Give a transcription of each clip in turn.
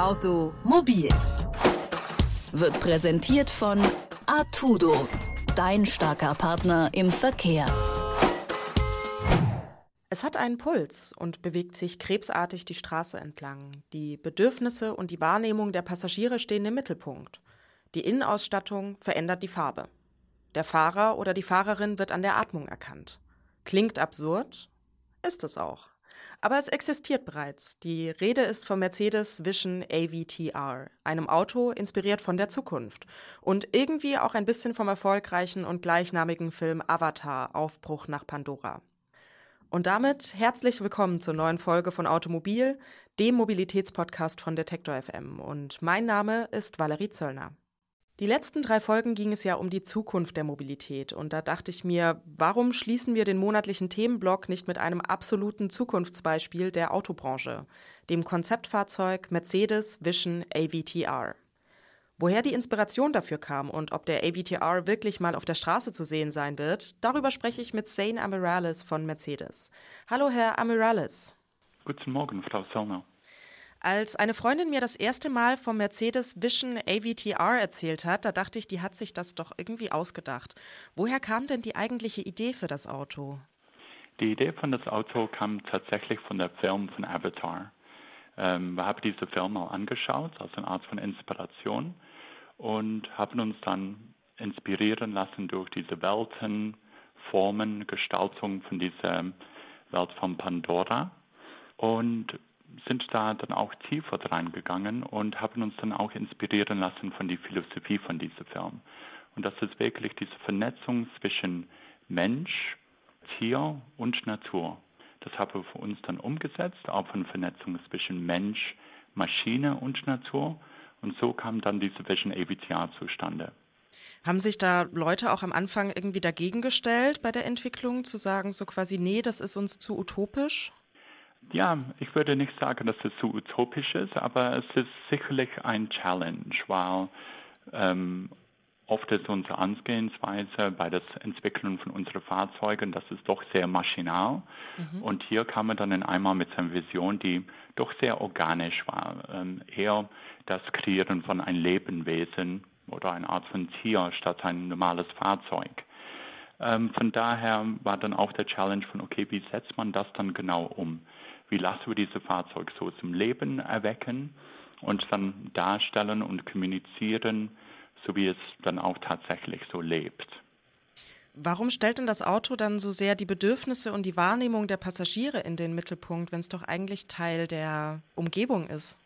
Automobil wird präsentiert von Artudo, dein starker Partner im Verkehr. Es hat einen Puls und bewegt sich krebsartig die Straße entlang. Die Bedürfnisse und die Wahrnehmung der Passagiere stehen im Mittelpunkt. Die Innenausstattung verändert die Farbe. Der Fahrer oder die Fahrerin wird an der Atmung erkannt. Klingt absurd, ist es auch. Aber es existiert bereits. Die Rede ist vom Mercedes Vision AVTR, einem Auto inspiriert von der Zukunft und irgendwie auch ein bisschen vom erfolgreichen und gleichnamigen Film Avatar Aufbruch nach Pandora. Und damit herzlich willkommen zur neuen Folge von Automobil, dem Mobilitätspodcast von Detektor FM. Und mein Name ist Valerie Zöllner. Die letzten drei Folgen ging es ja um die Zukunft der Mobilität und da dachte ich mir, warum schließen wir den monatlichen Themenblock nicht mit einem absoluten Zukunftsbeispiel der Autobranche, dem Konzeptfahrzeug Mercedes Vision AVTR. Woher die Inspiration dafür kam und ob der AVTR wirklich mal auf der Straße zu sehen sein wird, darüber spreche ich mit Zane Amirales von Mercedes. Hallo, Herr Amirales. Guten Morgen, Frau Zollner. Als eine Freundin mir das erste Mal vom Mercedes Vision AVTR erzählt hat, da dachte ich, die hat sich das doch irgendwie ausgedacht. Woher kam denn die eigentliche Idee für das Auto? Die Idee von das Auto kam tatsächlich von der Film von Avatar. Ähm, wir haben diese Film mal angeschaut, als eine Art von Inspiration und haben uns dann inspirieren lassen durch diese Welten, Formen, Gestaltung von dieser Welt von Pandora. Und sind da dann auch tiefer reingegangen und haben uns dann auch inspirieren lassen von der Philosophie von diesem Film. Und das ist wirklich diese Vernetzung zwischen Mensch, Tier und Natur. Das haben wir für uns dann umgesetzt, auch von Vernetzung zwischen Mensch, Maschine und Natur. Und so kam dann diese Vision AVTR zustande. Haben sich da Leute auch am Anfang irgendwie dagegen gestellt bei der Entwicklung, zu sagen, so quasi, nee, das ist uns zu utopisch? Ja, ich würde nicht sagen, dass es so utopisch ist, aber es ist sicherlich ein Challenge, weil ähm, oft ist unsere Angehensweise bei der Entwicklung von unseren Fahrzeugen, das ist doch sehr maschinal. Mhm. Und hier kam man dann in einmal mit einer Vision, die doch sehr organisch war. Ähm, eher das Kreieren von einem Lebewesen oder eine Art von Tier statt ein normales Fahrzeug. Ähm, von daher war dann auch der Challenge von, okay, wie setzt man das dann genau um? Wie lassen wir diese Fahrzeuge so zum Leben erwecken und dann darstellen und kommunizieren, so wie es dann auch tatsächlich so lebt. Warum stellt denn das Auto dann so sehr die Bedürfnisse und die Wahrnehmung der Passagiere in den Mittelpunkt, wenn es doch eigentlich Teil der Umgebung ist?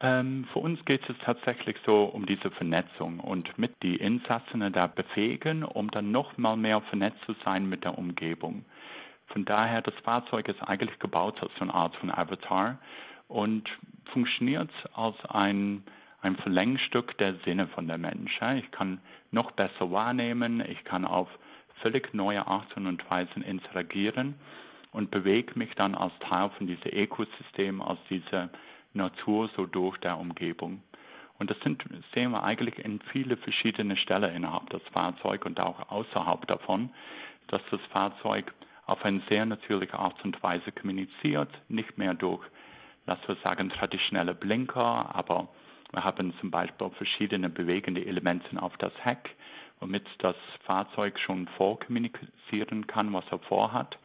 Ähm, für uns geht es tatsächlich so um diese Vernetzung und mit die Insassen da befähigen, um dann noch mal mehr vernetzt zu sein mit der Umgebung. Von daher, das Fahrzeug ist eigentlich gebaut als so eine Art von Avatar und funktioniert als ein, ein Verlängstück der Sinne von der Mensch. Ich kann noch besser wahrnehmen, ich kann auf völlig neue Arten und Weisen interagieren und bewege mich dann als Teil von diesem Ökosystem, als diese Natur so durch der Umgebung. Und das sind, sehen wir eigentlich in viele verschiedene Stellen innerhalb des Fahrzeugs und auch außerhalb davon, dass das Fahrzeug auf eine sehr natürliche Art und Weise kommuniziert, nicht mehr durch, lassen wir sagen, traditionelle Blinker, aber wir haben zum Beispiel verschiedene bewegende Elemente auf das Heck, womit das Fahrzeug schon vorkommunizieren kann, was er vorhat.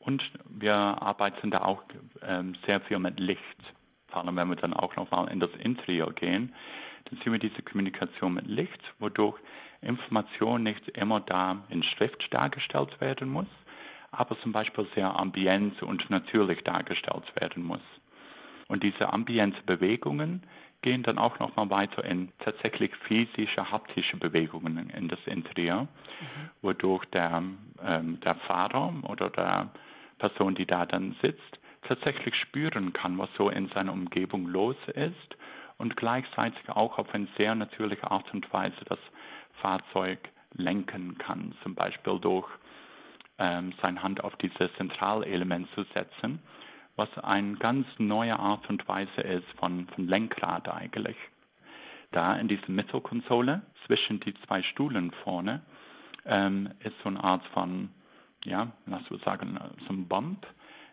Und wir arbeiten da auch ähm, sehr viel mit Licht. Vor allem, wenn wir dann auch nochmal in das Interieur gehen, dann sehen wir diese Kommunikation mit Licht, wodurch Information nicht immer da in Schrift dargestellt werden muss, aber zum Beispiel sehr ambient und natürlich dargestellt werden muss. Und diese ambiente Bewegungen gehen dann auch nochmal weiter in tatsächlich physische, haptische Bewegungen in das Interieur, mhm. wodurch der, ähm, der Fahrer oder der Person, die da dann sitzt, tatsächlich spüren kann, was so in seiner Umgebung los ist und gleichzeitig auch auf eine sehr natürliche Art und Weise das Fahrzeug lenken kann, zum Beispiel durch ähm, seine Hand auf dieses Zentralelement zu setzen, was eine ganz neue Art und Weise ist von, von Lenkrad eigentlich. Da in dieser Mittelkonsole zwischen die zwei Stuhlen vorne ähm, ist so eine Art von, ja, lass uns sagen, so ein Bump,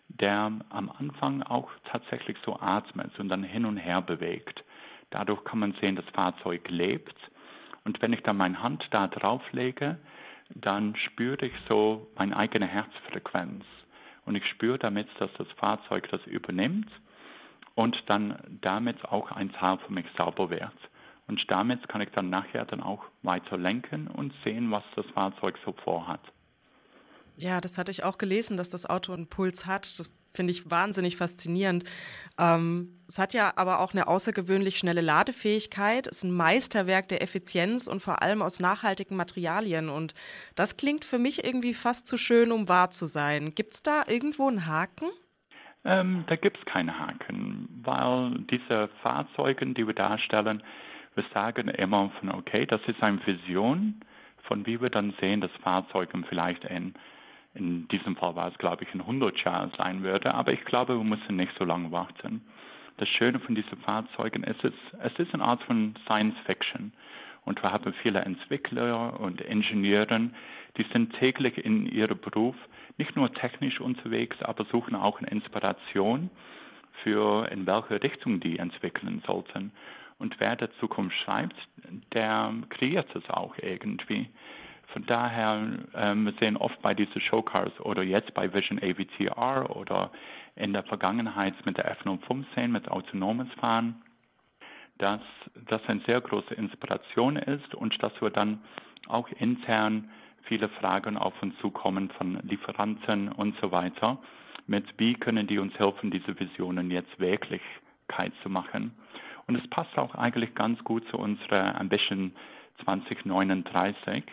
der am Anfang auch tatsächlich so atmet und dann hin und her bewegt. Dadurch kann man sehen, das Fahrzeug lebt. Und wenn ich dann meine Hand da drauf lege, dann spüre ich so meine eigene Herzfrequenz. Und ich spüre damit, dass das Fahrzeug das übernimmt und dann damit auch ein Teil für mich sauber wird. Und damit kann ich dann nachher dann auch weiter lenken und sehen, was das Fahrzeug so vorhat. Ja, das hatte ich auch gelesen, dass das Auto einen Puls hat. Das finde ich wahnsinnig faszinierend. Ähm, es hat ja aber auch eine außergewöhnlich schnelle Ladefähigkeit, Es ist ein Meisterwerk der Effizienz und vor allem aus nachhaltigen Materialien. Und das klingt für mich irgendwie fast zu schön, um wahr zu sein. Gibt es da irgendwo einen Haken? Ähm, da gibt es keinen Haken, weil diese Fahrzeuge, die wir darstellen, wir sagen immer von, okay, das ist eine Vision, von wie wir dann sehen, dass Fahrzeuge vielleicht in, in diesem Fall war es, glaube ich, in 100 Jahren sein würde. Aber ich glaube, wir müssen nicht so lange warten. Das Schöne von diesen Fahrzeugen ist, es, es ist eine Art von Science Fiction. Und wir haben viele Entwickler und Ingenieure, die sind täglich in ihrem Beruf nicht nur technisch unterwegs, aber suchen auch eine Inspiration für in welche Richtung die entwickeln sollten. Und wer der Zukunft schreibt, der kreiert es auch irgendwie. Von daher, ähm, wir sehen oft bei diesen Showcars oder jetzt bei Vision AVTR oder in der Vergangenheit mit der F-115, mit autonomes Fahren, dass das eine sehr große Inspiration ist und dass wir dann auch intern viele Fragen auf uns zukommen von Lieferanten und so weiter, mit wie können die uns helfen, diese Visionen jetzt Wirklichkeit zu machen. Und es passt auch eigentlich ganz gut zu unserer Ambition 2039.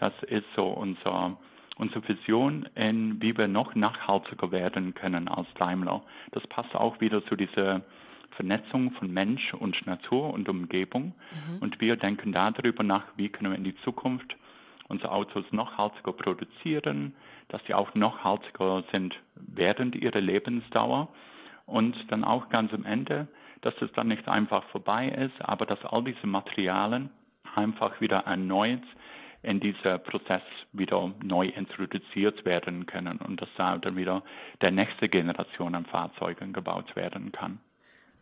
Das ist so unser, unsere Vision, in wie wir noch nachhaltiger werden können als Daimler. Das passt auch wieder zu dieser Vernetzung von Mensch und Natur und Umgebung. Mhm. Und wir denken darüber nach, wie können wir in die Zukunft unsere Autos noch haltiger produzieren, dass sie auch noch haltiger sind während ihrer Lebensdauer und dann auch ganz am Ende dass es dann nicht einfach vorbei ist, aber dass all diese Materialien einfach wieder erneut in dieser Prozess wieder neu introduziert werden können und dass da dann wieder der nächste Generation an Fahrzeugen gebaut werden kann.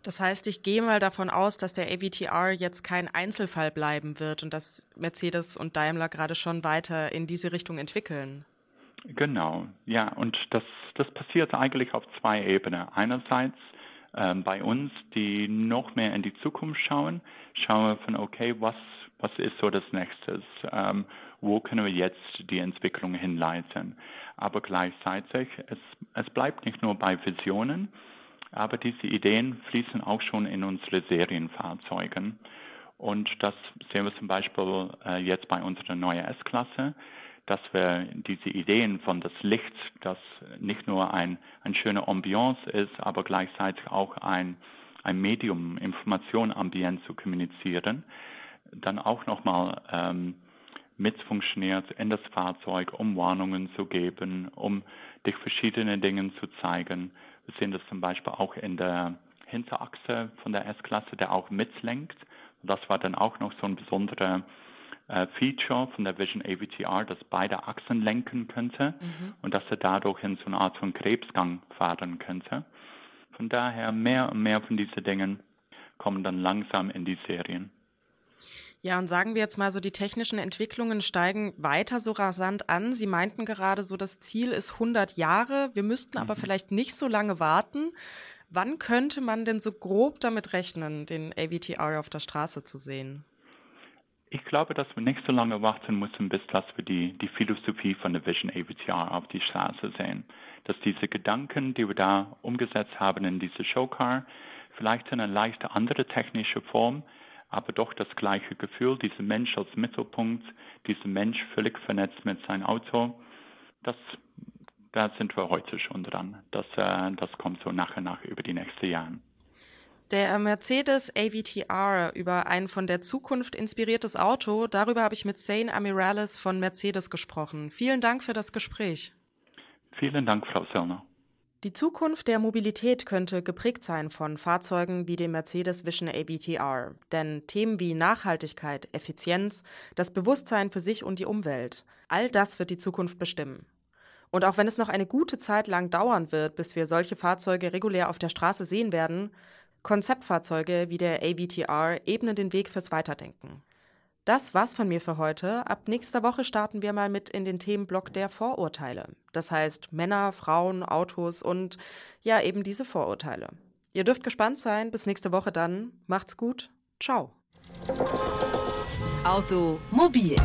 Das heißt, ich gehe mal davon aus, dass der AVTR jetzt kein Einzelfall bleiben wird und dass Mercedes und Daimler gerade schon weiter in diese Richtung entwickeln. Genau, ja, und das, das passiert eigentlich auf zwei Ebenen. Einerseits ähm, bei uns, die noch mehr in die Zukunft schauen, schauen wir von, okay, was, was ist so das Nächste? Ähm, wo können wir jetzt die Entwicklung hinleiten? Aber gleichzeitig, es, es bleibt nicht nur bei Visionen, aber diese Ideen fließen auch schon in unsere Serienfahrzeugen. Und das sehen wir zum Beispiel äh, jetzt bei unserer neuen S-Klasse dass wir diese Ideen von das Licht, das nicht nur ein, ein schöner Ambiance ist, aber gleichzeitig auch ein, ein Medium, Information ambient zu kommunizieren, dann auch nochmal ähm, mit funktioniert in das Fahrzeug, um Warnungen zu geben, um dich verschiedene Dinge zu zeigen. Wir sehen das zum Beispiel auch in der Hinterachse von der S-Klasse, der auch mitlenkt. Das war dann auch noch so ein besonderer äh, Feature von der Vision AVTR, das beide Achsen lenken könnte mhm. und dass er dadurch in so eine Art von Krebsgang fahren könnte. Von daher mehr und mehr von diesen Dingen kommen dann langsam in die Serien. Ja, und sagen wir jetzt mal so, die technischen Entwicklungen steigen weiter so rasant an. Sie meinten gerade so, das Ziel ist 100 Jahre. Wir müssten aber mhm. vielleicht nicht so lange warten. Wann könnte man denn so grob damit rechnen, den AVTR auf der Straße zu sehen? Ich glaube, dass wir nicht so lange warten müssen, bis dass wir die, die Philosophie von der Vision AVTR auf die Straße sehen. Dass diese Gedanken, die wir da umgesetzt haben in diese Showcar, vielleicht in eine leicht andere technische Form, aber doch das gleiche Gefühl, dieser Mensch als Mittelpunkt, dieser Mensch völlig vernetzt mit seinem Auto, das, da sind wir heute schon dran. Das, äh, das kommt so nach und nach über die nächsten Jahre. Der Mercedes AVTR über ein von der Zukunft inspiriertes Auto, darüber habe ich mit Zane Amirales von Mercedes gesprochen. Vielen Dank für das Gespräch. Vielen Dank, Frau Sellner. Die Zukunft der Mobilität könnte geprägt sein von Fahrzeugen wie dem Mercedes Vision AVTR. Denn Themen wie Nachhaltigkeit, Effizienz, das Bewusstsein für sich und die Umwelt, all das wird die Zukunft bestimmen. Und auch wenn es noch eine gute Zeit lang dauern wird, bis wir solche Fahrzeuge regulär auf der Straße sehen werden, Konzeptfahrzeuge wie der AVTR ebnen den Weg fürs Weiterdenken. Das war's von mir für heute. Ab nächster Woche starten wir mal mit in den Themenblock der Vorurteile. Das heißt Männer, Frauen, Autos und ja, eben diese Vorurteile. Ihr dürft gespannt sein. Bis nächste Woche dann. Macht's gut. Ciao. Automobil